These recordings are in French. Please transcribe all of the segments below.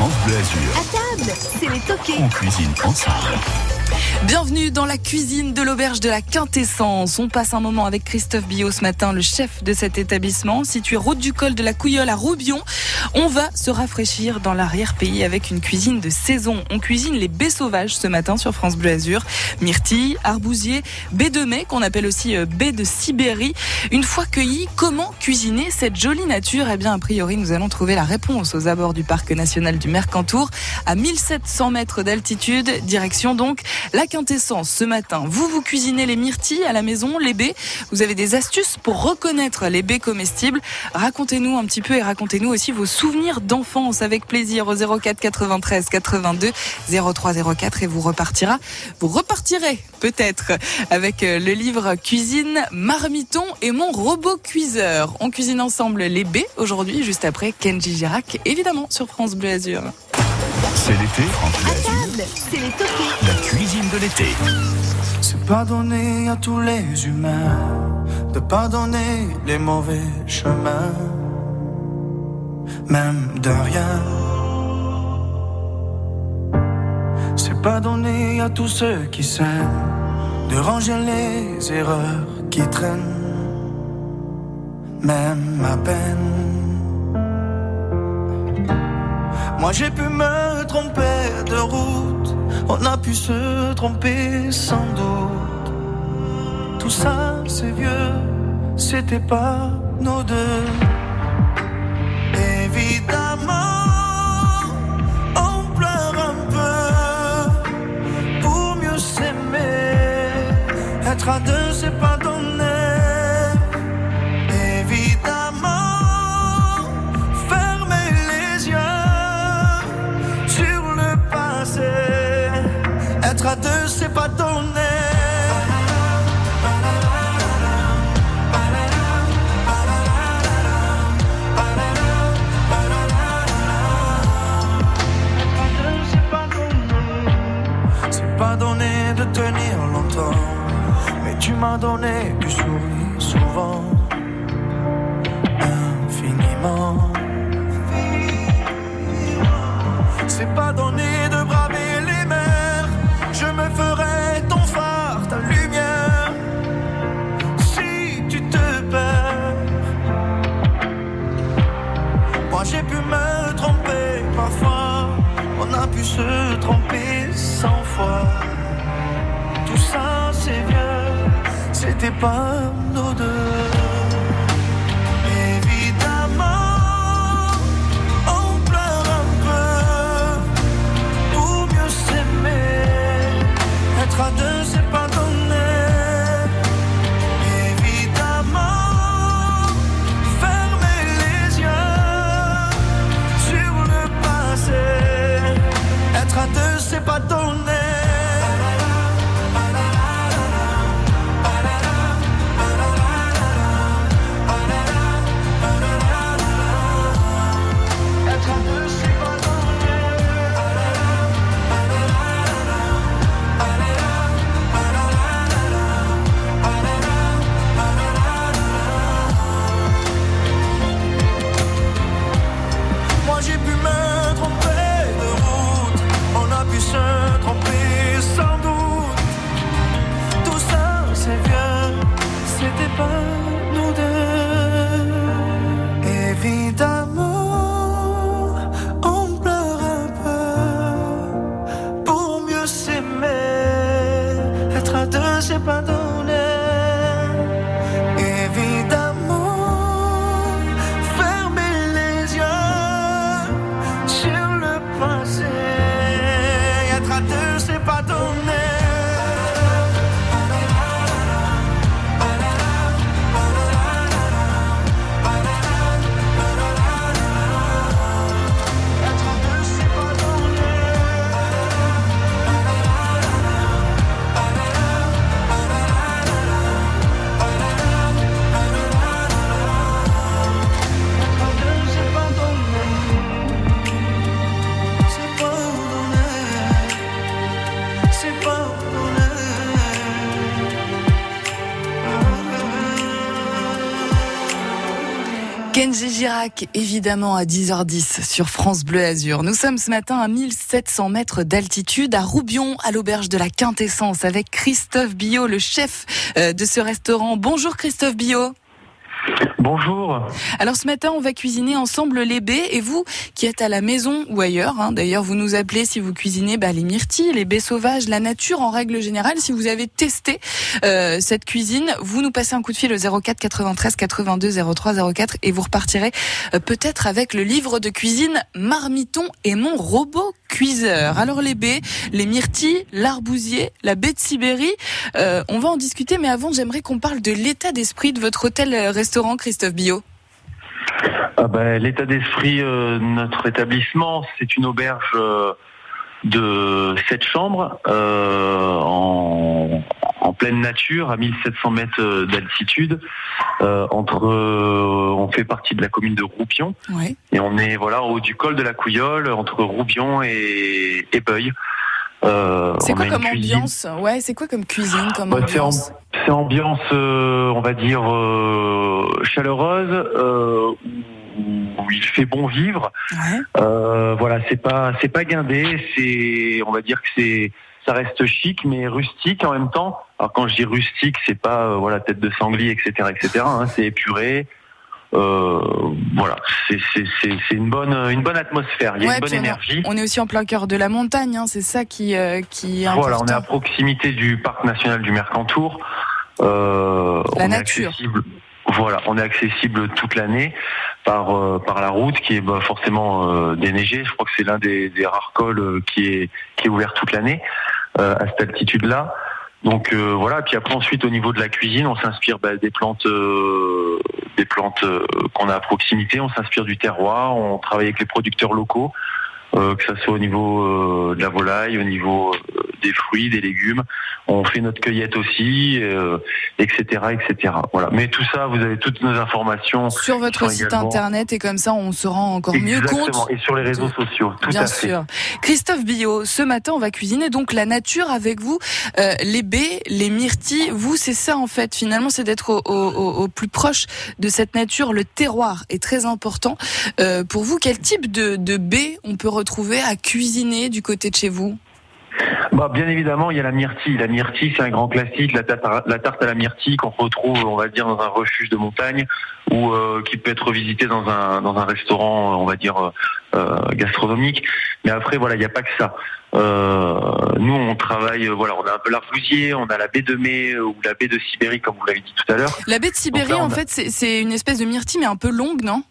France Bleu Azur. Table, c'est les toqués. On cuisine ensemble. Bienvenue dans la cuisine de l'auberge de la Quintessence. On passe un moment avec Christophe Billot ce matin, le chef de cet établissement, situé route du col de la Couilleule à Roubion. On va se rafraîchir dans l'arrière-pays avec une cuisine de saison. On cuisine les baies sauvages ce matin sur France Bleu Azur. Myrtille, arbousier, baies de mai, qu'on appelle aussi euh, baies de Sibérie. Une fois cueillies, comment cuisiner cette jolie nature? Eh bien, a priori, nous allons trouver la réponse aux abords du parc national du Mercantour, à 1700 mètres d'altitude, direction donc la quintessence ce matin. Vous, vous cuisinez les myrtilles à la maison, les baies. Vous avez des astuces pour reconnaître les baies comestibles. Racontez-nous un petit peu et racontez-nous aussi vos souvenirs d'enfance avec plaisir au 04 93 82 03 04 et vous repartira. Vous repartirez peut-être avec euh, le livre Cuisine Marmiton et mon robot cuiseur. On cuisine ensemble les baies aujourd'hui, juste après Kenji Girac, évidemment sur France Bleu Azur. C'est l'été, table, c'est les. La cuisine de l'été. C'est pardonner à tous les humains de pardonner les mauvais chemins, même de rien. C'est pardonner à tous ceux qui s'aiment de ranger les erreurs qui traînent, même à peine. Moi j'ai pu me tromper de route, on a pu se tromper sans doute. Tout ça c'est vieux, c'était pas nos deux. Évidemment, on pleure un peu pour mieux s'aimer. Être à deux, M'as donné c'était pas Évidemment, à 10h10 sur France Bleu Azur. Nous sommes ce matin à 1700 mètres d'altitude à Roubion, à l'auberge de la Quintessence, avec Christophe Billot, le chef euh, de ce restaurant. Bonjour Christophe Billot. Bonjour. Alors ce matin, on va cuisiner ensemble les baies et vous qui êtes à la maison ou ailleurs, hein, d'ailleurs vous nous appelez si vous cuisinez bah, les myrtilles, les baies sauvages, la nature en règle générale. Si vous avez testé euh, cette cuisine, vous nous passez un coup de fil au 04 93 82 03 04 et vous repartirez euh, peut-être avec le livre de cuisine Marmiton et mon robot cuiseur. Alors les baies, les myrtilles, l'arbousier, la baie de Sibérie, euh, on va en discuter mais avant j'aimerais qu'on parle de l'état d'esprit de votre hôtel-restaurant Christophe Billot. Ah ben, L'état d'esprit de notre établissement, c'est une auberge euh, de 7 chambres euh, en, en, pleine nature, à 1700 mètres d'altitude. Euh, entre, on fait partie de la commune de Roubion Ouais. et on est voilà au haut du col de la Couillole, entre Roubion et, et Beuil. Euh, C'est quoi comme cuisine- ambiance? Ouais, c'est quoi comme cuisine, comme Bah, c'est en- ambiance? C'est ambiance, euh, on va dire, euh, chaleureuse, euh, où il fait bon vivre. Ouais. Euh, voilà, c'est pas, c'est pas guindé, c'est, on va dire que c'est, ça reste chic mais rustique en même temps. Alors quand je dis rustique, c'est pas, euh, voilà, tête de sanglier, etc., etc. hein, c'est épuré. Euh, voilà, c'est, une bonne, une bonne atmosphère. Il y a Ouais, une bonne puis on est- énergie. On est aussi en plein cœur de la montagne, hein, c'est ça qui, euh, qui est Voilà, on est à proximité du parc national du Mercantour. Euh, La on nature. Est accessible, voilà, on est accessible toute l'année par euh, par la route qui est bah, forcément euh, déneigée. Je crois que c'est l'un des, des rares cols qui est qui est ouvert toute l'année euh, à cette altitude-là. Donc euh, voilà. Puis après ensuite au niveau de la cuisine, on s'inspire bah, des plantes euh, des plantes euh, qu'on a à proximité. On s'inspire du terroir. On travaille avec les producteurs locaux. Euh, que ça soit au niveau euh, de la volaille, au niveau euh, des fruits, des légumes. On fait notre cueillette aussi, euh, etc., etc. Voilà. Mais tout ça, vous avez toutes nos informations. Sur votre site également- internet et comme ça on se rend encore mieux compte. Et sur les réseaux sociaux, tout Bien à fait. sûr. Christophe Billot, ce matin on va cuisiner donc la nature avec vous, Euh, les baies, les myrtilles. Vous c'est ça en fait finalement c'est d'être au, au- au- au plus proche de cette nature. Le terroir est très important. Euh, pour vous, quel type de, de baies on peut retrouver à cuisiner du côté de chez vous Bah, bien évidemment, il y a la myrtille. La myrtille, c'est un grand classique. La tarte, à, la tarte à la myrtille qu'on retrouve, on va dire, dans un refuge de montagne ou euh, qui peut être visité dans un dans un restaurant, on va dire euh, euh, gastronomique. Mais après, voilà, il n'y a pas que ça. Euh, nous, on travaille, voilà, on a un peu l'arbousier, on a la baie de mai ou la baie de Sibérie, comme vous l'avez dit tout à l'heure. La baie de Sibérie Donc là, on en fait c'est une espèce de myrtille mais un peu longue, non?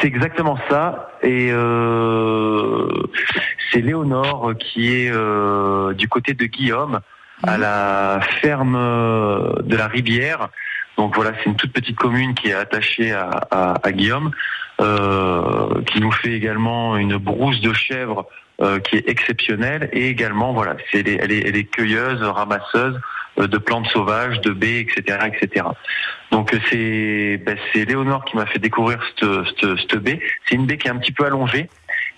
C'est exactement ça. Et euh, c'est Léonore qui est euh, du côté de Guillaume, à Mhm. la ferme euh, de la Ribière. Donc voilà, c'est une toute petite commune qui est attachée à, à- à Guillaume, euh, qui nous fait également une brousse de chèvres euh, qui est exceptionnelle. Et également, voilà, c'est elle est, elle cueilleuse, ramasseuse de plantes sauvages, de baies, etc., etc. Donc euh, c'est ben, c'est Léonore qui m'a fait découvrir cette, baie. C'est une baie qui est un petit peu allongée,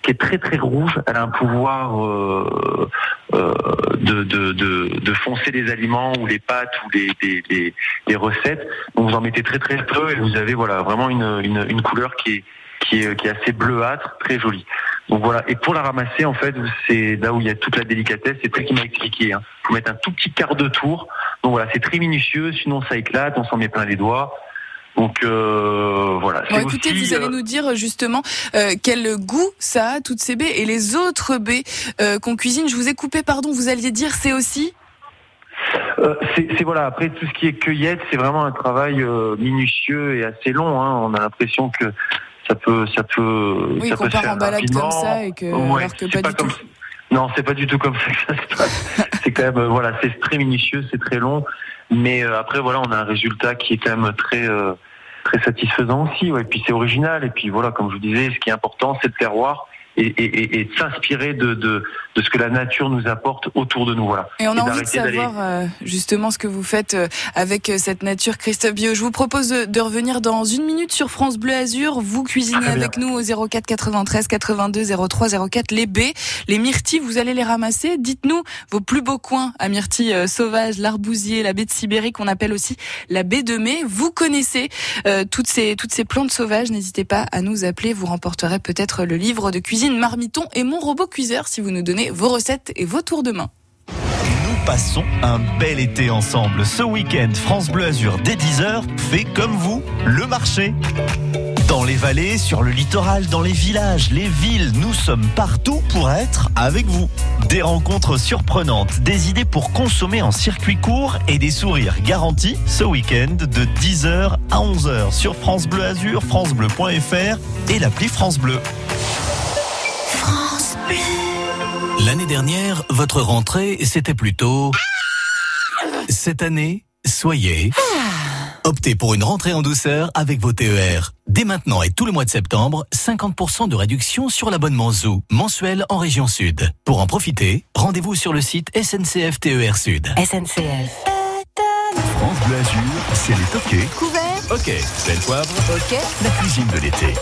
qui est très très rouge. Elle a un pouvoir euh, euh, de, de, de, foncer les aliments ou les pâtes ou les, les, les, les recettes. Donc vous en mettez très très peu et vous avez voilà vraiment une, une, une couleur qui est qui est, qui est assez bleuâtre, très jolie. Donc voilà. Et pour la ramasser, en fait, c'est là où il y a toute la délicatesse. C'est ce qu'il m'a expliqué. Hein. Faut mettre un tout petit quart de tour. Donc voilà, c'est très minutieux. Sinon, ça éclate. On s'en met plein les doigts. Donc euh, voilà. Bon, écoutez, aussi, vous allez euh, nous dire justement euh, quel goût ça a toutes ces baies et les autres baies euh, qu'on cuisine. Je vous ai coupé, pardon. Vous alliez dire c'est aussi? C'est voilà. Après tout ce qui est cueillette, c'est vraiment un travail minutieux et assez long. Hein. On a l'impression que ça peut, ça peut, oui ça peut se faire en balade rapidement. comme ça et que Ouais, alors que c'est pas, du comme- tout. Non, c'est pas du tout comme ça que ça se passe. c'est quand même, euh, voilà, c'est très minutieux, c'est très long, mais euh, après voilà, on a un résultat qui est quand même très, euh, très satisfaisant aussi. Ouais. Et puis c'est original. Et puis voilà, comme je vous disais, ce qui est important, c'est le terroir et, et, et- et de s'inspirer de, de, de ce que la nature nous apporte autour de nous. Voilà. Et on a Et envie de savoir euh, justement ce que vous faites euh, avec euh, cette nature, Christophe Bio. Je vous propose de, revenir dans une minute sur France Bleu Azur. Vous cuisinez avec nous au 04 93 82 03 04 les baies, les myrtilles. Vous allez les ramasser. Dites-nous vos plus beaux coins à myrtilles sauvages, l'arbousier, la baie de Sibérie qu'on appelle aussi la baie de mai. Vous connaissez euh, toutes ces toutes ces plantes sauvages. N'hésitez pas à nous appeler. Vous remporterez peut-être le livre de cuisine Marmiton et mon robot cuiseur si vous nous donnez vos recettes et vos tours de main. Nous passons un bel été ensemble. Ce week-end, France Bleu Azur dès 10h fait comme vous le marché. Dans les vallées, sur le littoral, dans les villages, les villes, nous sommes partout pour être avec vous. Des rencontres surprenantes, des idées pour consommer en circuit court et des sourires garantis ce week-end de 10h à 11h sur France Bleu Azur, francebleu.fr et l'appli France Bleu. L'année dernière, votre rentrée, c'était plutôt... Cette année, soyez... Optez pour une rentrée en douceur avec vos TER. Dès maintenant et tout le mois de septembre, 50% de réduction sur l'abonnement Zoo, mensuel en région sud. Pour en profiter, rendez-vous sur le site SNCF TER Sud. SNCF. France Bleu Azur, c'est les toqués. Couvert. Ok, sel poivre, Ok. la cuisine de l'été.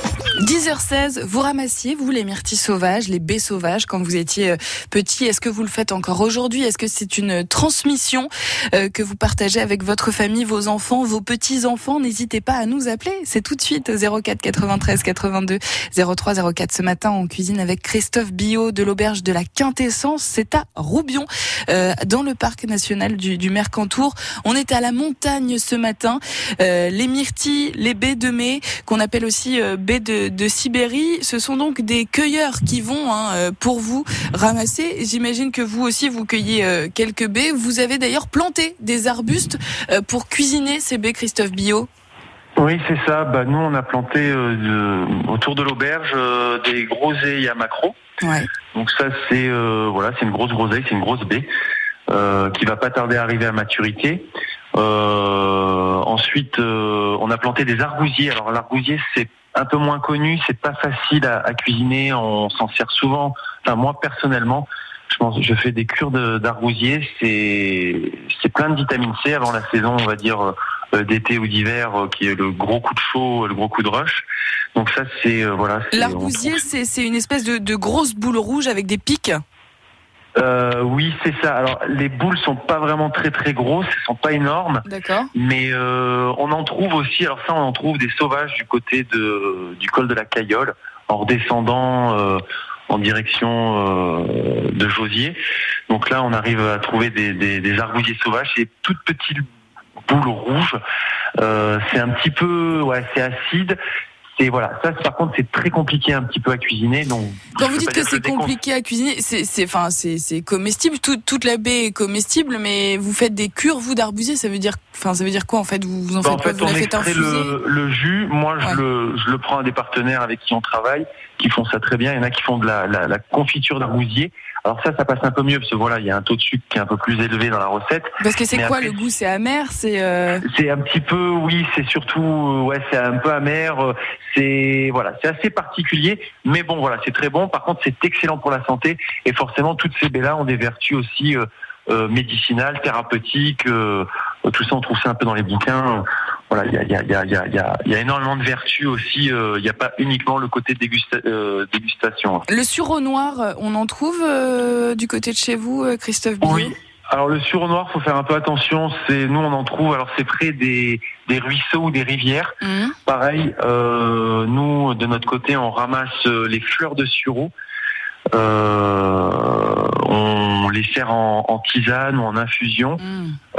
10h16, vous ramassiez, vous, les myrtilles sauvages, les baies sauvages, quand vous étiez euh, petit. Est-ce que vous le faites encore aujourd'hui? Est-ce que c'est une transmission euh, que vous partagez avec votre famille, vos enfants, vos petits-enfants? N'hésitez pas à nous appeler. C'est tout de suite 04 93 82 03 04. Ce matin, on cuisine avec Christophe Billot de l'auberge de la Quintessence. C'est à Roubion, euh, dans le parc national du, Mercantour. On est à la montagne ce matin. Les myrtilles, les baies de mai, qu'on appelle aussi baies de, de Sibérie, ce sont donc des cueilleurs qui vont hein, euh, pour vous ramasser. J'imagine que vous aussi vous cueillez euh, quelques baies. Vous avez d'ailleurs planté des arbustes euh, pour cuisiner ces baies, Christophe Billot. Oui, c'est ça. Bah, nous, on a planté euh, de- autour de l'auberge euh, des groseilles à macro. Ouais. Donc ça, c'est euh, voilà, c'est une grosse groseille, c'est une grosse baie qui va pas tarder à arriver à maturité. Euh, ensuite, euh, on a planté des argousiers. Alors l'argousier, c'est un peu moins connu, c'est pas facile à, à cuisiner. On s'en sert souvent. Enfin, moi personnellement, je pense, je fais des cures de- d'argousier. C'est c'est plein de vitamine C avant la saison, on va dire euh, d'été ou d'hiver, euh, qui est le gros coup de chaud, le gros coup de rush. Donc ça, c'est euh, voilà. L'argousier, c'est une espèce de, de grosse boule rouge avec des pics? Euh, oui, c'est ça. Alors les boules sont pas vraiment très très grosses, elles sont pas énormes, D'accord. mais euh, on en trouve aussi. Alors ça, on en trouve des sauvages du côté de du col de la Cayolle, en redescendant euh, en direction euh, de Josier. Donc là, on arrive à trouver des, des, sauvages, c'est toutes petites boules rouges. C'est un petit peu, ouais, c'est acide. C'est voilà, ça par contre c'est très compliqué un petit peu à cuisiner. Donc Quand vous dites que c'est compliqué à cuisiner, c'est c'est enfin c'est c'est comestible. Tout- toute la baie est comestible, mais vous faites des cures vous d'arbousier. Ça veut dire enfin ça veut dire quoi en fait Vous vous en Bah, faites en quoi fait, Vous on extrait infuser le, le jus. Moi, je, Ouais. le, je le prends à des partenaires avec qui on travaille, qui font ça très bien. Il y en a qui font de la, la, la confiture d'arbousier. Alors ça, ça passe un peu mieux parce que voilà, il y a un taux de sucre qui est un peu plus élevé dans la recette. Parce que c'est quoi après- le goût? C'est amer, c'est euh, C'est un petit peu, oui, c'est surtout, euh, ouais, c'est un peu amer. C'est voilà, c'est assez particulier, mais bon, voilà, c'est très bon. Par contre, c'est excellent pour la santé et forcément, toutes ces baies-là ont des vertus aussi euh, euh, médicinales, thérapeutiques. euh, tout ça, on trouve ça un peu dans les bouquins. Voilà, il y a, y, a, il y, a, y, a, y énormément de vertus aussi. euh, Il n'y a pas uniquement le côté dégusta- euh, dégustation. le sureau noir. On en trouve euh, du côté de chez vous, Christophe Billot? Oui. Alors le sureau noir, faut faire un peu attention. C'est nous, on en trouve. Alors c'est près des, des ruisseaux ou des rivières. Hum. Pareil, euh, nous, de notre côté, on ramasse euh, les fleurs de sureau. Euh, on les sert en, en tisane ou en infusion.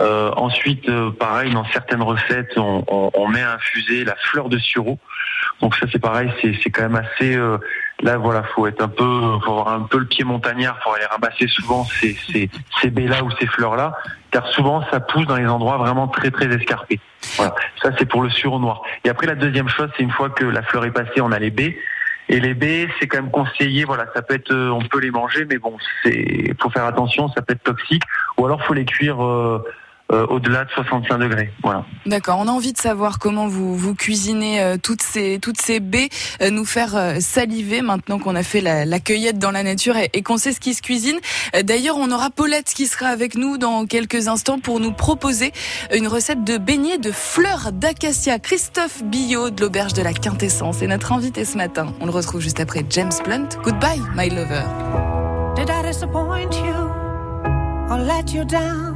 Euh, ensuite, pareil, dans certaines recettes, on, on- on met à infuser la fleur de sureau. Donc ça, c'est pareil, c'est c'est quand même assez. Là, voilà, faut être un peu, faut avoir un peu le pied montagnard pour aller ramasser souvent ces ces, ces baies-là ou ces fleurs-là, car souvent ça pousse dans les endroits vraiment très très escarpés. Voilà, ça c'est pour le sureau noir. Et après, la deuxième chose, c'est une fois que la fleur est passée, on a les baies. Et les baies, c'est quand même conseillé. Voilà, ça peut être, euh, on peut les manger, mais bon, c'est, faut faire attention, ça peut être toxique. Ou alors, faut les cuire euh, au-delà de 65 degrés. Voilà. D'accord. On a envie de savoir comment vous vous cuisinez euh, toutes ces toutes ces baies, euh, nous faire euh, saliver maintenant qu'on a fait la, la cueillette dans la nature et, et qu'on sait ce qui se cuisine. Euh, D'ailleurs, on aura Paulette qui sera avec nous dans quelques instants pour nous proposer une recette de beignets de fleurs d'acacia. Christophe Billot de l'auberge de la Quintessence est notre invité ce matin. On le retrouve juste après James Blunt. Goodbye, my lover. Did I disappoint you or let you down?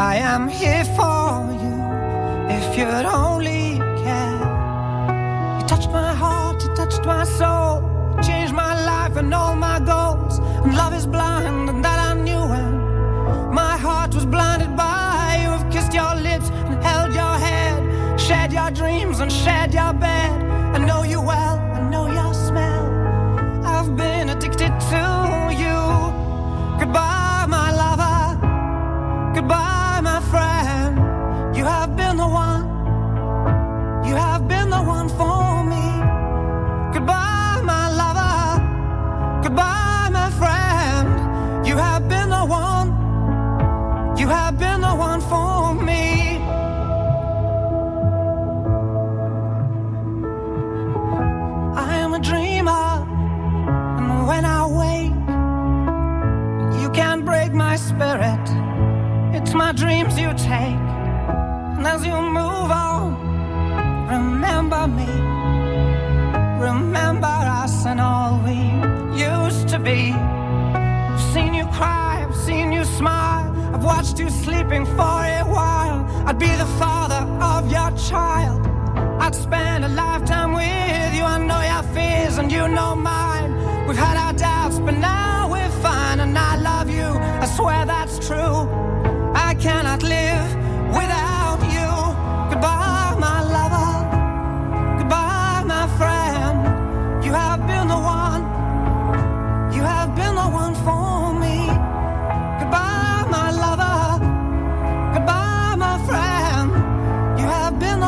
I am here for you if you'd only care. You touched my heart, you touched my soul, changed my life and all my goals. And love is blind, and that I knew when my heart was blinded by you. Have kissed your lips and held your head, shared your dreams and shared your bed. I know you well,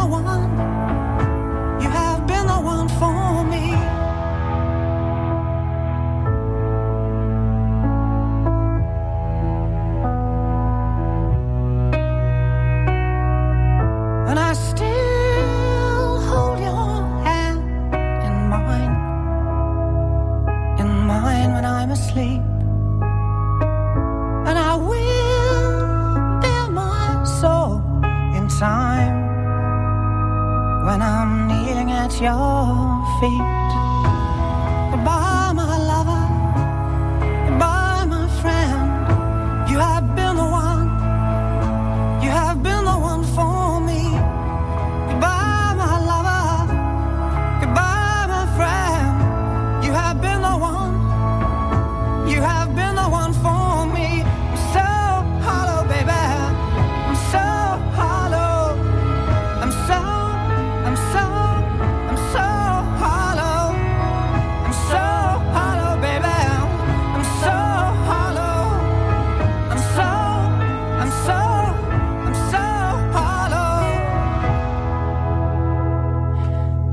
我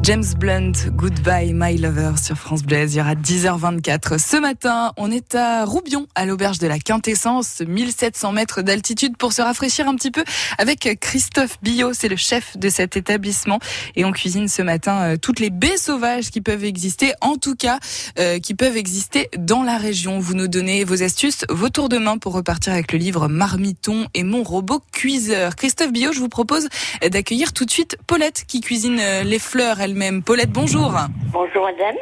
James Blunt, Goodbye My Lover sur France Bleu. Il y aura 10h24. Ce matin, on est à Roubion, à l'auberge de la Quintessence, 1700 mètres d'altitude pour se rafraîchir un petit peu avec Christophe Billot, c'est le chef de cet établissement. Et on cuisine ce matin euh, toutes les baies sauvages qui peuvent exister, en tout cas, euh, qui peuvent exister dans la région. Vous nous donnez vos astuces, vos tours de main pour repartir avec le livre Marmiton et mon robot cuiseur. Christophe Billot, je vous propose d'accueillir tout de suite Paulette qui cuisine euh, les fleurs elle-même. Paulette, bonjour. Bonjour madame.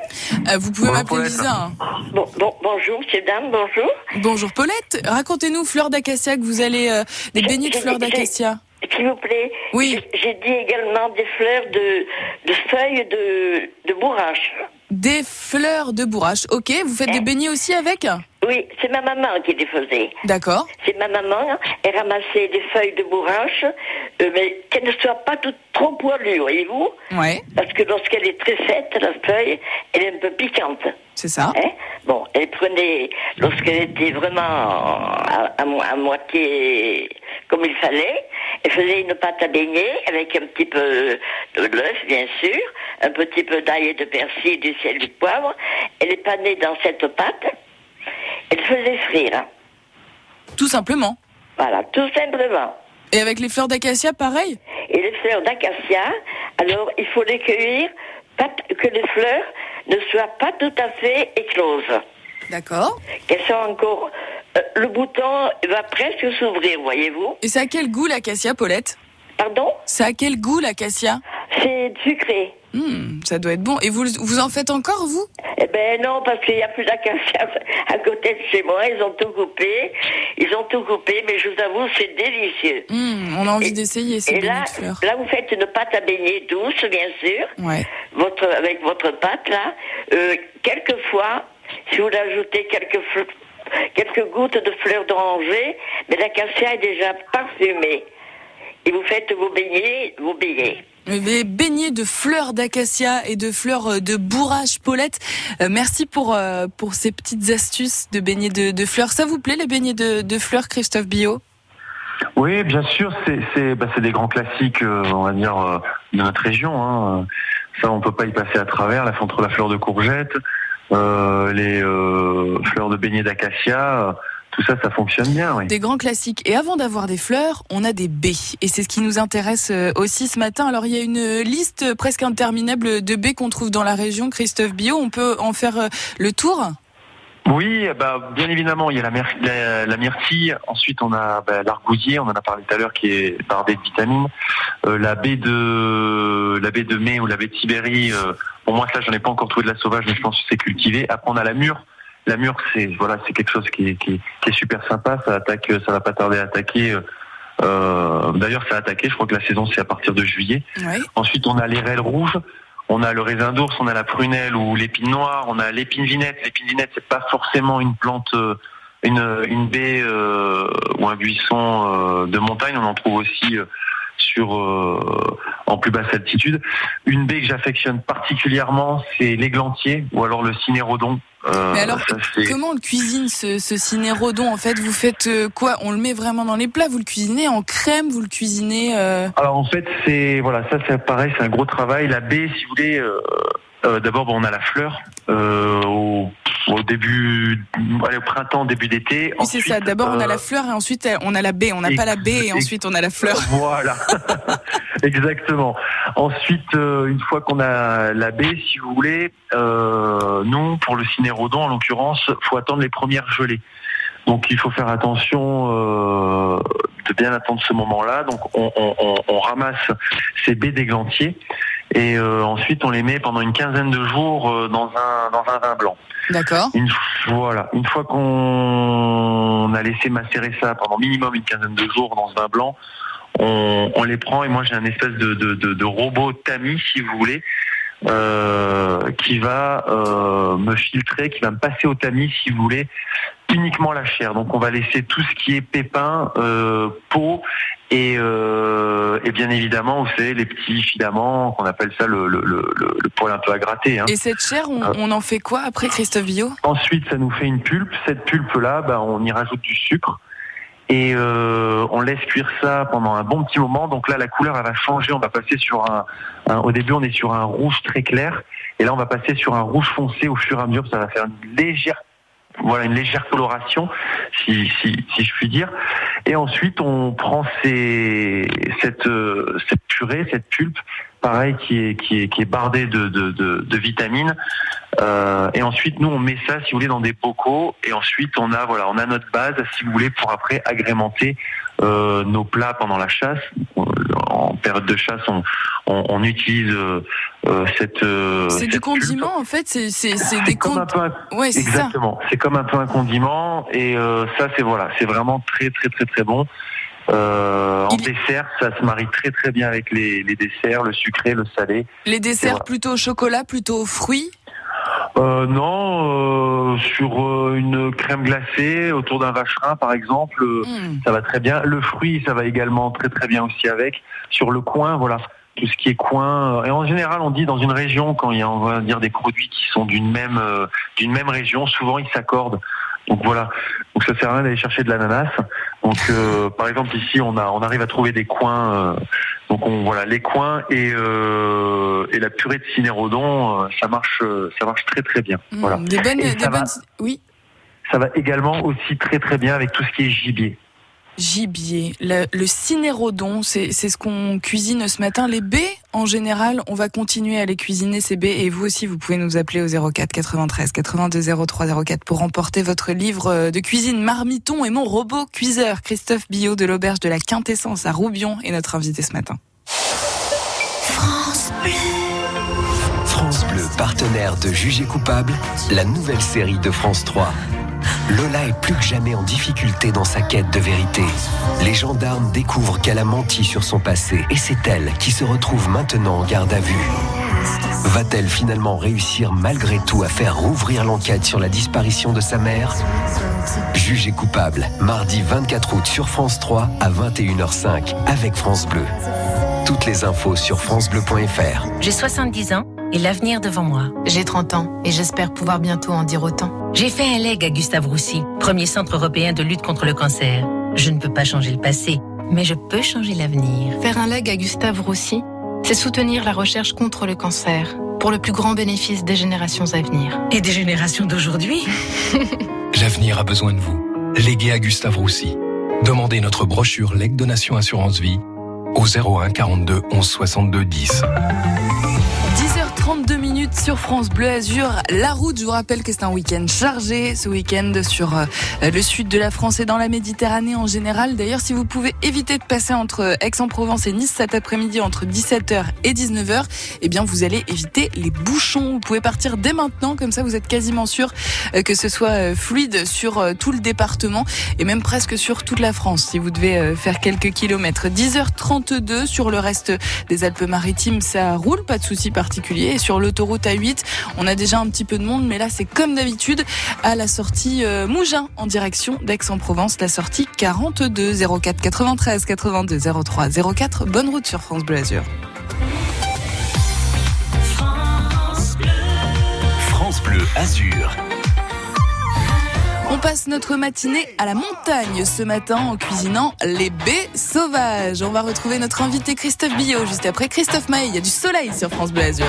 Euh, vous pouvez Bonjour, m'appeler Paulette. Lisa. Bon, bon, bonjour monsieur, dame, bonjour. Bonjour Paulette. Racontez-nous fleurs d'acacia que vous allez euh, des beignets de fleurs d'acacia. S'il vous plaît. Oui. J'ai dit également des fleurs de, de feuilles de, de bourrache. Des fleurs de bourrache. Ok, vous faites des beignets aussi avec? Oui, c'est ma maman qui les faisait. D'accord. C'est ma maman, elle ramassait des feuilles de bourrache, euh, mais qu'elles ne soient pas toutes trop poilues, voyez-vous Ouais, Parce que lorsqu'elle est très faite, la feuille, elle est un peu piquante. c'est ça. Hein bon, elle prenait, lorsqu'elle était vraiment à, à mo- à moitié comme il fallait, elle faisait une pâte à beignet avec un petit peu de l'œuf, bien sûr, un petit peu d'ail et de persil, du sel, du poivre. Elle est panée dans cette pâte. Elle faisait frire. Tout simplement. Voilà, tout simplement. Et avec les fleurs d'acacia, pareil Et les fleurs d'acacia, alors il faut les cueillir, pas que les fleurs ne soient pas tout à fait écloses. D'accord. Qu'elles sont encore... euh, le bouton va presque s'ouvrir, voyez-vous. Et c'est à quel goût l'acacia, Paulette? Pardon? C'est à quel goût l'acacia? C'est sucré. Hmm, Ça doit être bon. Et vous, vous en faites encore, vous? Eh ben non, parce qu'il n'y a plus d'acacia à côté de chez moi. Ils ont tout coupé. Ils ont tout coupé, mais je vous avoue, c'est délicieux. Hmm, On a envie d'essayer ces Et beignets là, fleurs. là, vous faites une pâte à beignet douce, bien sûr. Ouais. votre, avec votre pâte là, euh, quelquefois, si vous ajoutez quelques, quelques gouttes de fleurs d'oranger, mais l'acacia est déjà parfumée. Et vous faites vos beignets, vos beignets. Les beignets de fleurs d'acacia et de fleurs euh, de bourrage, Paulette. Euh, merci pour, euh, pour ces petites astuces de beignets de, fleurs. Ça vous plaît, les beignets de, fleurs, Christophe Bio Oui, bien sûr, c'est bah, des grands classiques, on va dire, de notre région. Hein. Ça, on peut pas y passer à travers. La entre la fleur de courgette, les fleurs de beignets d'acacia, tout ça, ça fonctionne bien. Oui. Des grands classiques. Et avant d'avoir des fleurs, on a des baies. Et c'est ce qui nous intéresse euh, aussi ce matin. Alors, il y a une liste presque interminable de baies qu'on trouve dans la région, Christophe Bio. On peut en faire euh, le tour? Oui, bah, bien évidemment, il y a la, la myrtille. Ensuite, on a bah, l'argousier, on en a parlé tout à l'heure, qui est bardé de vitamines. Euh, la baie de la baie de mai ou la baie de Sibérie. euh, pour moi, ça, j'en ai pas encore trouvé de la sauvage, mais je pense que c'est cultivé. Après, on a la mûre. La mûre, c'est voilà, c'est quelque chose qui est, qui, est, qui est super sympa. Ça attaque, ça va pas tarder à attaquer. euh, euh, D'ailleurs, ça a attaqué. Je crois que la saison c'est à partir de juillet. Oui. Ensuite, on a les raies rouges, on a le raisin d'ours, on a la prunelle ou l'épine noire, on a l'épine vinette. L'épine vinette, c'est pas forcément une plante, euh, une, une baie euh, ou un buisson euh, de montagne. On en trouve aussi sur euh, en plus basse altitude. Une baie que j'affectionne particulièrement, c'est l'églantier ou alors le cinérodon. Euh, Mais alors, ça, comment on le cuisine ce, ce cinérodon En fait, vous faites euh, quoi On le met vraiment dans les plats Vous le cuisinez en crème Vous le cuisinez euh, Alors en fait, c'est voilà, ça c'est pareil, c'est un gros travail. La baie, si vous voulez, euh, euh, d'abord bon, on a la fleur euh, au, au début, allez, au printemps, début d'été. Oui, c'est ça. D'abord, on a euh, la fleur et ensuite euh, on a la baie. On n'a pas la baie et ensuite on a la fleur. Voilà, exactement. Ensuite, euh, une fois qu'on a la baie, si vous voulez, euh, nous, pour le cinérodon, en l'occurrence, faut attendre les premières gelées. Donc, il faut faire attention euh, de bien attendre ce moment-là. Donc, on, on- on- on ramasse ces baies d'églantier et euh, ensuite on les met pendant une quinzaine de jours euh, dans un dans un vin blanc. D'accord. Une, voilà, une fois qu'on a laissé macérer ça pendant minimum une quinzaine de jours dans ce vin blanc, on, on les prend et moi j'ai un espèce de, de, de, de robot tamis, si vous voulez, euh, qui va euh, me filtrer, qui va me passer au tamis, si vous voulez, uniquement la chair. Donc on va laisser tout ce qui est pépins, euh, peau et, euh, et bien évidemment, vous savez, les petits filaments qu'on appelle ça le, le, le, le- poil un peu à gratter. Hein. Et cette chair, on, Euh. on en fait quoi après, Christophe Bio Ensuite, ça nous fait une pulpe. Cette pulpe-là, ben, on y rajoute du sucre et euh, on laisse cuire ça pendant un bon petit moment. Donc là, la couleur, elle va changer. On va passer sur un, un- au début, on est sur un rouge très clair, et là, on va passer sur un rouge foncé au fur et à mesure. Ça va faire une légère, voilà, une légère coloration, si, si, si je puis dire. Et ensuite, on prend ces, cette, euh, cette purée, cette pulpe, pareil, qui est, qui est, qui est bardée de, de, de, de vitamines. Euh, et ensuite, nous, on met ça, si vous voulez, dans des bocaux. Et ensuite, on a, voilà, on a notre base, si vous voulez, pour après agrémenter euh, nos plats pendant la chasse. On- En période de chasse, on, on, on utilise euh, euh, cette. euh, C'est du condiment en fait. C'est c'est c'est des comme un peu un Ouais. Exactement. C'est comme un peu un condiment et euh, ça c'est voilà, c'est vraiment très très très très bon. Euh, en Il- dessert, ça se marie très très bien avec les, les desserts, le sucré, le salé. Les desserts voilà. plutôt au chocolat, plutôt aux fruits. Euh, non, euh, sur euh, une crème glacée autour d'un vacherin par exemple, euh, Hmm. ça va très bien. Le fruit, ça va également très très bien aussi avec. Sur le coin, voilà, tout ce qui est coin. euh, Et en général, on dit dans une région quand il y a on va dire des produits qui sont d'une même euh, d'une même région, souvent ils s'accordent. Donc voilà. Donc ça sert à rien d'aller chercher de l'ananas. Donc euh, par exemple ici, on a on arrive à trouver des coins. euh, donc on voilà les coins et euh, et la purée de cinérodon, euh, ça marche euh, ça marche très très bien. Voilà. Des bonnes, des va. bonnes- Oui. Ça va également aussi très très bien avec tout ce qui est gibier. Gibier, le, le cinérodon, c'est c'est ce qu'on cuisine ce matin. Les baies, en général, on va continuer à les cuisiner ces baies. Et vous aussi, vous pouvez nous appeler au 04 93 82 03 04 pour remporter votre livre de cuisine Marmiton et mon robot cuiseur. Christophe Billot de l'auberge de la Quintessence à Roubion est notre invité ce matin. France Bleu, partenaire de Jugé coupable, la nouvelle série de France 3. Lola est plus que jamais en difficulté dans sa quête de vérité. Les gendarmes découvrent qu'elle a menti sur son passé et c'est elle qui se retrouve maintenant en garde à vue. Va-t-elle finalement réussir malgré tout à faire rouvrir l'enquête sur la disparition de sa mère? Jugé coupable, mardi 24 août sur France 3 à 21h05 avec France Bleu. Toutes les infos sur francebleu.fr. J'ai 70 ans et l'avenir devant moi. J'ai 30 ans et j'espère pouvoir bientôt en dire autant. J'ai fait un leg à Gustave Roussy, premier centre européen de lutte contre le cancer. Je ne peux pas changer le passé, mais je peux changer l'avenir. Faire un leg à Gustave Roussy, c'est soutenir la recherche contre le cancer pour le plus grand bénéfice des générations à venir. Et des générations d'aujourd'hui L'avenir a besoin de vous. Légué à Gustave Roussy. Demandez notre brochure Leg Donation Assurance Vie au 01 42 11 62 10. 10h32 minutes sur France Bleu Azur. La route, je vous rappelle que c'est un week-end chargé ce week-end sur euh, le sud de la France et dans la Méditerranée en général. D'ailleurs, si vous pouvez éviter de passer entre Aix-en-Provence et Nice cet après-midi entre 17h et 19h, eh bien, vous allez éviter les bouchons. Vous pouvez partir dès maintenant, comme ça vous êtes quasiment sûr euh, que ce soit euh, fluide sur euh, tout le département et même presque sur toute la France si vous devez euh, faire quelques kilomètres. 10h32 sur le reste des Alpes-Maritimes, ça roule, pas de souci particulier. Sur l'autoroute A8, on a déjà un petit peu de monde, mais là c'est comme d'habitude à la sortie euh, Mougins en direction d'Aix-en-Provence, la sortie 42 04 93 82 03 04. Bonne route sur France Bleu Azur. France Bleu Azur. On passe notre matinée à la montagne ce matin en cuisinant les baies sauvages. On va retrouver notre invité Christophe Billot juste après Christophe Maé. Il y a du soleil sur France Bleu Azur.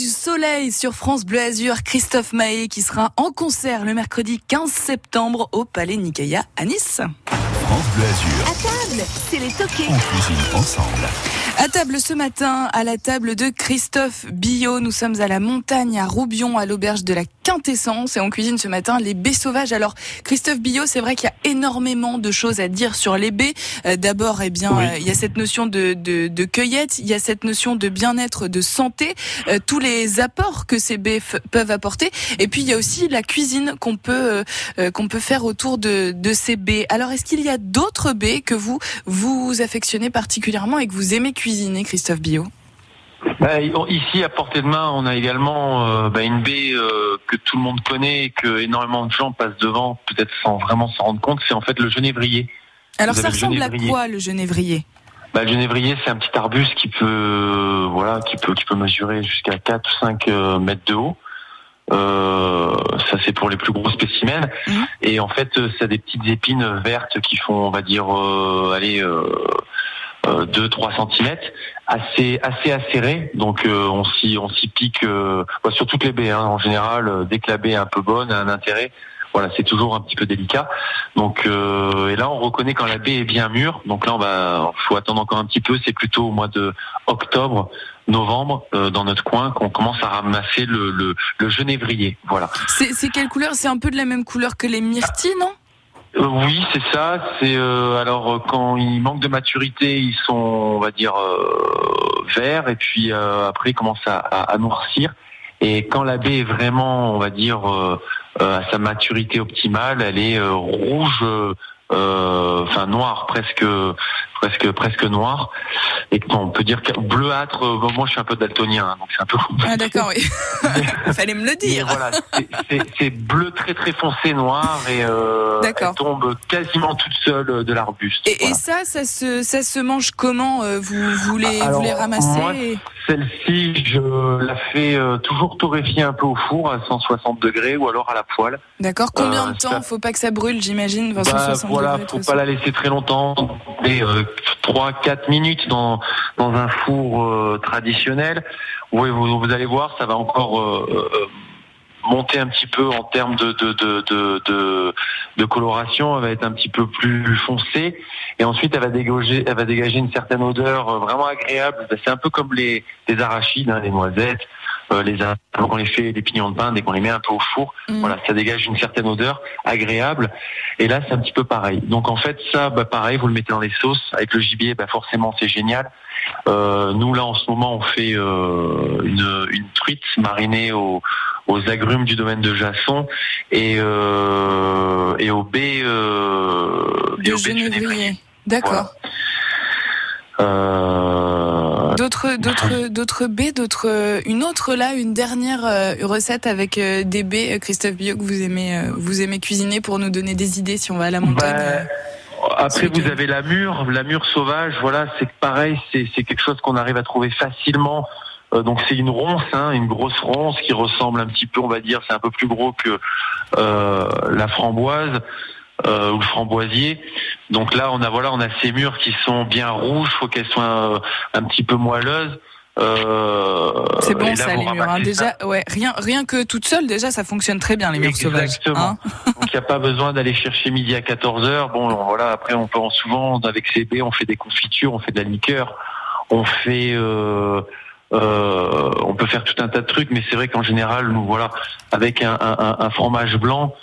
Du soleil sur France Bleu Azur, Christophe Mahé qui sera en concert le mercredi 15 septembre au Palais Nicaïa à Nice. France Bleu Azur. À table, c'est les toqués. On cuisine ensemble. À table ce matin, à la table de Christophe Billot, nous sommes à la montagne à Roubion, à l'auberge de la Quintessence, et on cuisine ce matin les baies sauvages. Alors, Christophe Billot, c'est vrai qu'il y a énormément de choses à dire sur les baies. Euh, D'abord, eh bien, Oui. euh, il y a cette notion de, de, de cueillette, il y a cette notion de bien-être, de santé, euh, tous les apports que ces baies peuvent apporter, et puis il y a aussi la cuisine qu'on peut qu'on peut faire autour de, de ces baies. Alors, est-ce qu'il y a d'autres baies que vous vous affectionnez particulièrement et que vous aimez cuisiner, Christophe Billot? Bah, ici, à portée de main, on a également euh, bah, une baie euh, que tout le monde connaît et que énormément de gens passent devant, peut-être sans vraiment s'en rendre compte. C'est en fait le genévrier. Alors, Vous ça ressemble à quoi le genévrier? Bah, le genévrier, c'est un petit arbuste qui peut, euh, voilà, qui peut, qui peut mesurer jusqu'à 4 ou 5 euh, mètres de haut. Euh, ça, c'est pour les plus gros spécimens. Mhm. Et en fait, ça a des petites épines vertes qui font, on va dire, euh, allez, euh, 2-3 centimètres, assez, assez acérées. Donc, euh, on s'y, on s'y pique euh, sur toutes les baies. hein. en général, euh, dès que la baie est un peu bonne, a un intérêt. Voilà, c'est toujours un petit peu délicat. Donc, euh, et là, on reconnaît quand la baie est bien mûre. Donc là, on va, faut attendre encore un petit peu. C'est plutôt au mois de octobre, novembre, euh, dans notre coin, qu'on commence à ramasser le, le, le genévrier. Voilà. C'est c'est quelle couleur? C'est un peu de la même couleur que les myrtilles, non? Oui, c'est ça. C'est euh, alors euh, quand ils manquent de maturité, ils sont, on va dire, euh, verts, et puis euh, après ils commencent à, à- à noircir. Et quand la baie est vraiment, on va dire, euh, à sa maturité optimale, elle est rouge, enfin noire, presque, presque, presque noire. Et on peut dire que bleuâtre. euh, bon, moi, je suis un peu daltonien, hein, donc c'est un peu compliqué. Ah d'accord, oui. Fallait me le Mais dire. voilà, c'est- bleu très très foncé noir et euh, elle tombe quasiment toute seule euh, de l'arbuste. Et, ça, ça se, ça se mange comment euh, vous, Alors, vous les ramassez moi, et- Celle-ci, je la fais euh, toujours torréfier un peu au four à 160 degrés ou alors à la poêle. D'accord, combien Euh, de temps ça- Faut pas que ça brûle, j'imagine. Bah, 160 voilà, degrés, de faut pas la laisser très longtemps. Et, euh, 3-4 minutes dans, dans un four euh, traditionnel. Vous, vous allez voir, ça va encore euh, euh, monter un petit peu en termes de, de, de, de, coloration. Elle va être un petit peu plus foncée. Et ensuite, elle va dégager, elle va dégager une certaine odeur vraiment agréable. C'est un peu comme les, les arachides, hein, les noisettes. Euh, les quand on les fait les pignons de pain dès qu'on les met un peu au four Mm. voilà ça dégage une certaine odeur agréable et là, c'est un petit peu pareil. Donc en fait, ça, bah, pareil, vous le mettez dans les sauces. Avec le gibier, bah, forcément, c'est génial. Euh, nous, là, en ce moment, on fait euh, une, une truite marinée aux, aux agrumes du domaine de Jasson et, euh, et aux baies, euh, et baies genévrier. D'accord. Euh, D'autres, d'autres, d'autres baies, d'autres, une autre là, une dernière euh, recette avec euh, des baies, euh, Christophe Bio, que vous aimez, euh, vous aimez cuisiner pour nous donner des idées si on va à la montagne. Bah, euh. Après, vous avez la mûre, la mûre sauvage. Voilà, c'est pareil, c'est c'est quelque chose qu'on arrive à trouver facilement. Euh, donc c'est une ronce, hein, une grosse ronce qui ressemble un petit peu, on va dire, c'est un peu plus gros que euh, la framboise euh, ou le framboisier. Donc là, on a voilà, on a ces mûres qui sont bien rouges. Faut qu'elles soient euh, un petit peu moelleuses. Euh, C'est bon là, ça, les murs. hein. ça. Déjà, ouais, rien, rien que toute seule, déjà, ça fonctionne très bien les murs sauvages. Exactement. hein. Donc il n'y a pas besoin d'aller chercher midi à 14 heures. Bon, voilà. Après, on peut en souvent avec ces baies, on fait des confitures, on fait de la liqueur, on fait, euh, euh, on peut faire tout un tas de trucs. Mais c'est vrai qu'en général, nous voilà, avec un, un- un fromage blanc,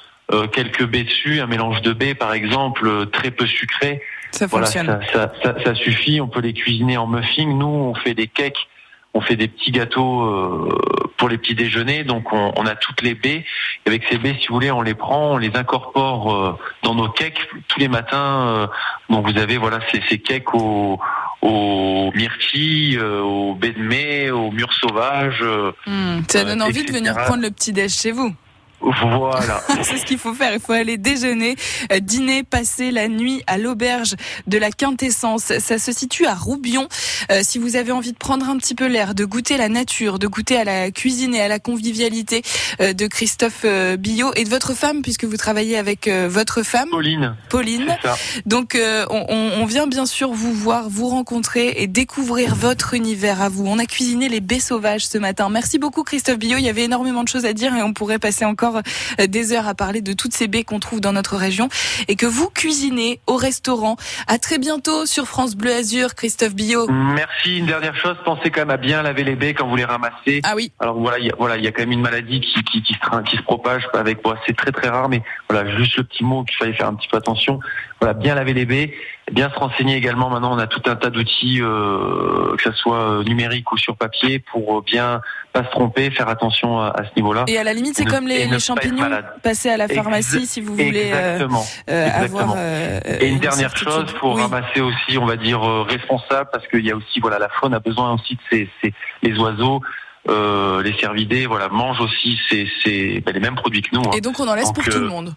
quelques baies dessus, un mélange de baies par exemple, euh, très peu sucré. Ça Voilà, fonctionne. ça, ça, ça- ça suffit. On peut les cuisiner en muffin. Nous, on fait des cakes, on fait des petits gâteaux euh, pour les petits déjeuners. Donc, on, on a toutes les baies. Et avec ces baies, si vous voulez, on les prend, on les incorpore euh, dans nos cakes tous les matins. euh, donc, vous avez voilà ces, ces cakes aux, aux myrtilles, euh, aux baies de mai, aux mûres sauvages. euh, Hmm, ça euh, donne envie de venir prendre le petit déj chez vous. Voilà. C'est ce qu'il faut faire. Il faut aller déjeuner, euh, dîner, passer la nuit à l'auberge de la Quintessence. Ça se situe à Roubion. Euh, si vous avez envie de prendre un petit peu l'air, de goûter la nature, de goûter à la cuisine et à la convivialité euh, de Christophe euh, Billot et de votre femme, puisque vous travaillez avec votre femme, Pauline. Pauline. Donc on, on- on vient bien sûr vous voir, vous rencontrer et découvrir votre univers à vous. On a cuisiné les baies sauvages ce matin. Merci beaucoup Christophe Billot. Il y avait énormément de choses à dire et on pourrait passer encore euh, des heures à parler de toutes ces baies qu'on trouve dans notre région et que vous cuisinez au restaurant. À très bientôt sur France Bleu Azur, Christophe Billot. Merci. Une dernière chose, pensez quand même à bien laver les baies quand vous les ramassez. Ah oui. Alors voilà, il y a, voilà, il y a quand même une maladie qui, qui, qui, se, qui se propage avec. Bon, c'est très très rare, mais voilà, juste le petit mot qu'il fallait faire un petit peu attention. Voilà, bien laver les baies, bien se renseigner également. Maintenant, on a tout un tas d'outils, euh, que ce soit euh, numérique ou sur papier, pour euh, bien pas se tromper, faire attention à, à ce niveau-là. Et à la limite, c'est comme les, les champignons. Passez à la pharmacie si vous voulez euh, Exactement. euh, Exactement. avoir. euh, Et une une dernière chose, Oui. ramasser aussi, on va dire, euh, responsable, parce qu'il y a aussi, voilà, la faune a besoin aussi de ces, ces- les oiseaux, euh, les cervidés, voilà, mangent aussi ces, ces, ben, les mêmes produits que nous. hein. Et donc on en laisse Donc, pour tout le monde.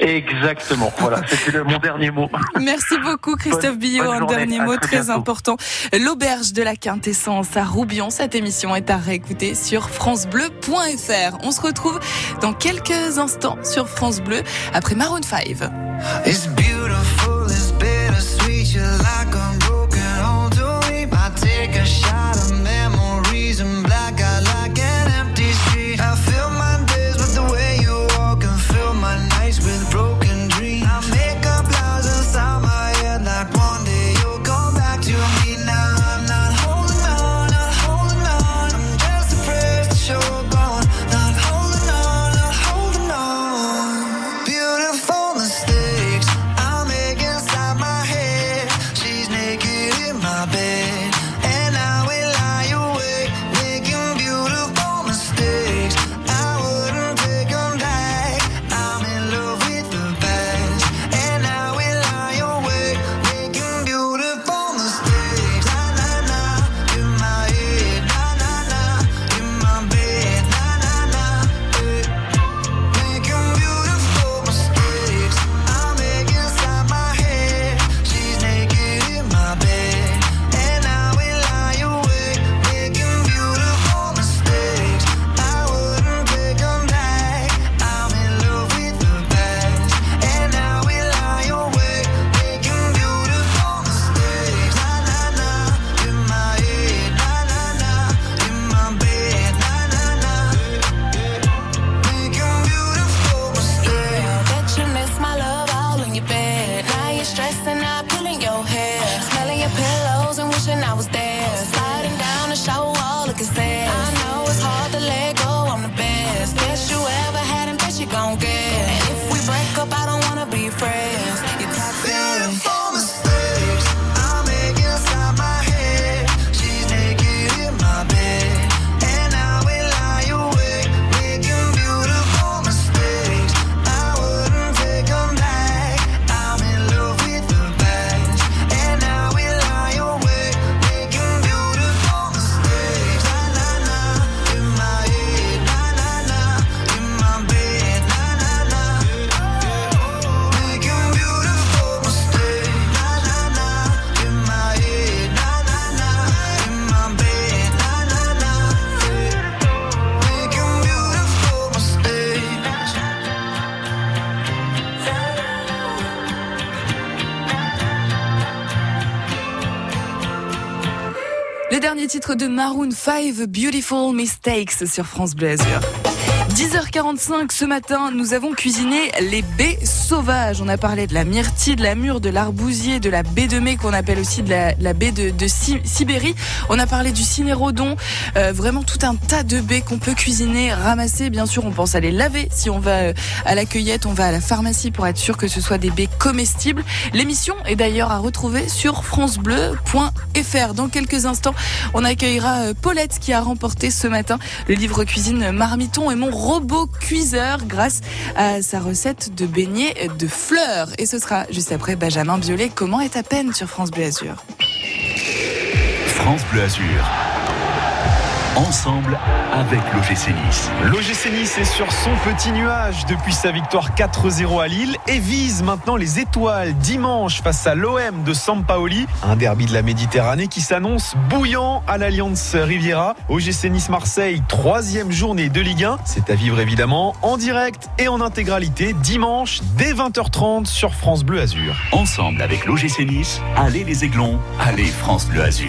Exactement. Voilà, c'était mon dernier mot. Merci beaucoup Christophe Billot. bonne Un journée. dernier mot très très bientôt. important. L'auberge de la quintessence à Roubion. Cette émission est à réécouter sur francebleu.fr. On se retrouve dans quelques instants sur France Bleu après Maroon 5. It's beautiful, titre de Maroon 5, Beautiful Mistakes sur France Bleu Azur. 10h45 ce matin, nous avons cuisiné les baies sauvages. On a parlé de la myrtille, de la mûre, de l'arbousier, de la baie de mai qu'on appelle aussi de la, baie de, de Si- Sibérie. On a parlé du cinérodon, euh, vraiment tout un tas de baies qu'on peut cuisiner, ramasser. Bien sûr, on pense à les laver. Si on va euh, à la cueillette, on va à la pharmacie pour être sûr que ce soit des baies comestibles. L'émission est d'ailleurs à retrouver sur francebleu.fr. Dans quelques instants, on accueillera euh, Paulette qui a remporté ce matin le livre cuisine Marmiton et mon robot cuiseur grâce à sa recette de beignets de fleurs. Et ce sera juste après Benjamin Biolay. Comment est ta peine sur France Bleu Azur France Bleu Azur. Ensemble avec l'OGC Nice. L'OGC Nice est sur son petit nuage depuis sa victoire 4-0 à Lille et vise maintenant les étoiles dimanche face à l'OM de Sampaoli. Un derby de la Méditerranée qui s'annonce bouillant à l'Alliance Riviera. OGC Nice Marseille, troisième journée de Ligue 1. C'est à vivre évidemment en direct et en intégralité dimanche dès 20h30 sur France Bleu Azur. Ensemble avec l'OGC Nice, allez les Aiglons, allez France Bleu Azur.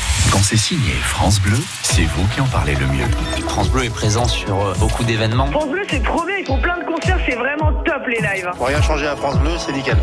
Quand c'est signé France Bleu, c'est vous qui en parlez le mieux. France Bleu est présent sur euh, beaucoup d'événements. France Bleu, c'est trop bien, ils font plein de concerts, c'est vraiment top les lives. Pour rien changer à France Bleu, c'est nickel.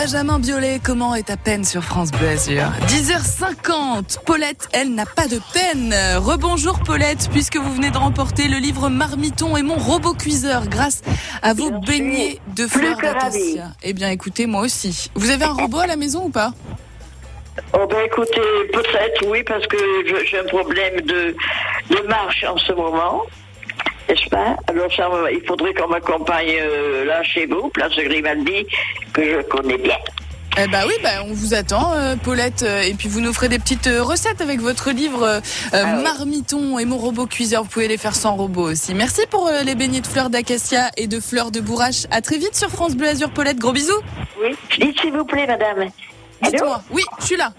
Benjamin Biolay, comment est ta peine sur France Bleu Azur 10h50, Paulette, elle n'a pas de peine. Rebonjour Paulette, puisque vous venez de remporter le livre Marmiton et mon robot cuiseur grâce à vos beignets de fleurs d'acacia. Eh bien écoutez, moi aussi. Vous avez un robot à la maison ou pas? Oh ben écoutez, peut-être oui, parce que j'ai un problème de, de marche en ce moment. N'est-ce pas? Alors ça, il faudrait qu'on m'accompagne euh, là chez vous, place Grimaldi, que je connais bien. Eh bah oui, bah on vous attend, euh, Paulette. euh, Et puis vous nous ferez des petites euh, recettes avec votre livre euh, euh, Ah Marmiton et mon robot cuiseur. Vous pouvez les faire sans robot aussi. Merci pour euh, les beignets de fleurs d'acacia et de fleurs de bourrache. À très vite sur France Bleu Azur, Paulette. Gros bisous. Oui. Dites s'il vous plaît, madame. Dites-moi. Oui, je suis là.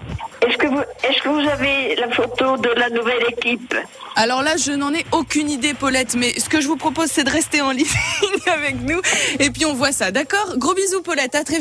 Est-ce que vous, est-ce que vous avez la photo de la nouvelle équipe Alors là, je n'en ai aucune idée, Paulette, mais ce que je vous propose, c'est de rester en ligne avec nous. Et puis on voit ça, d'accord? Gros bisous, Paulette. À très vite.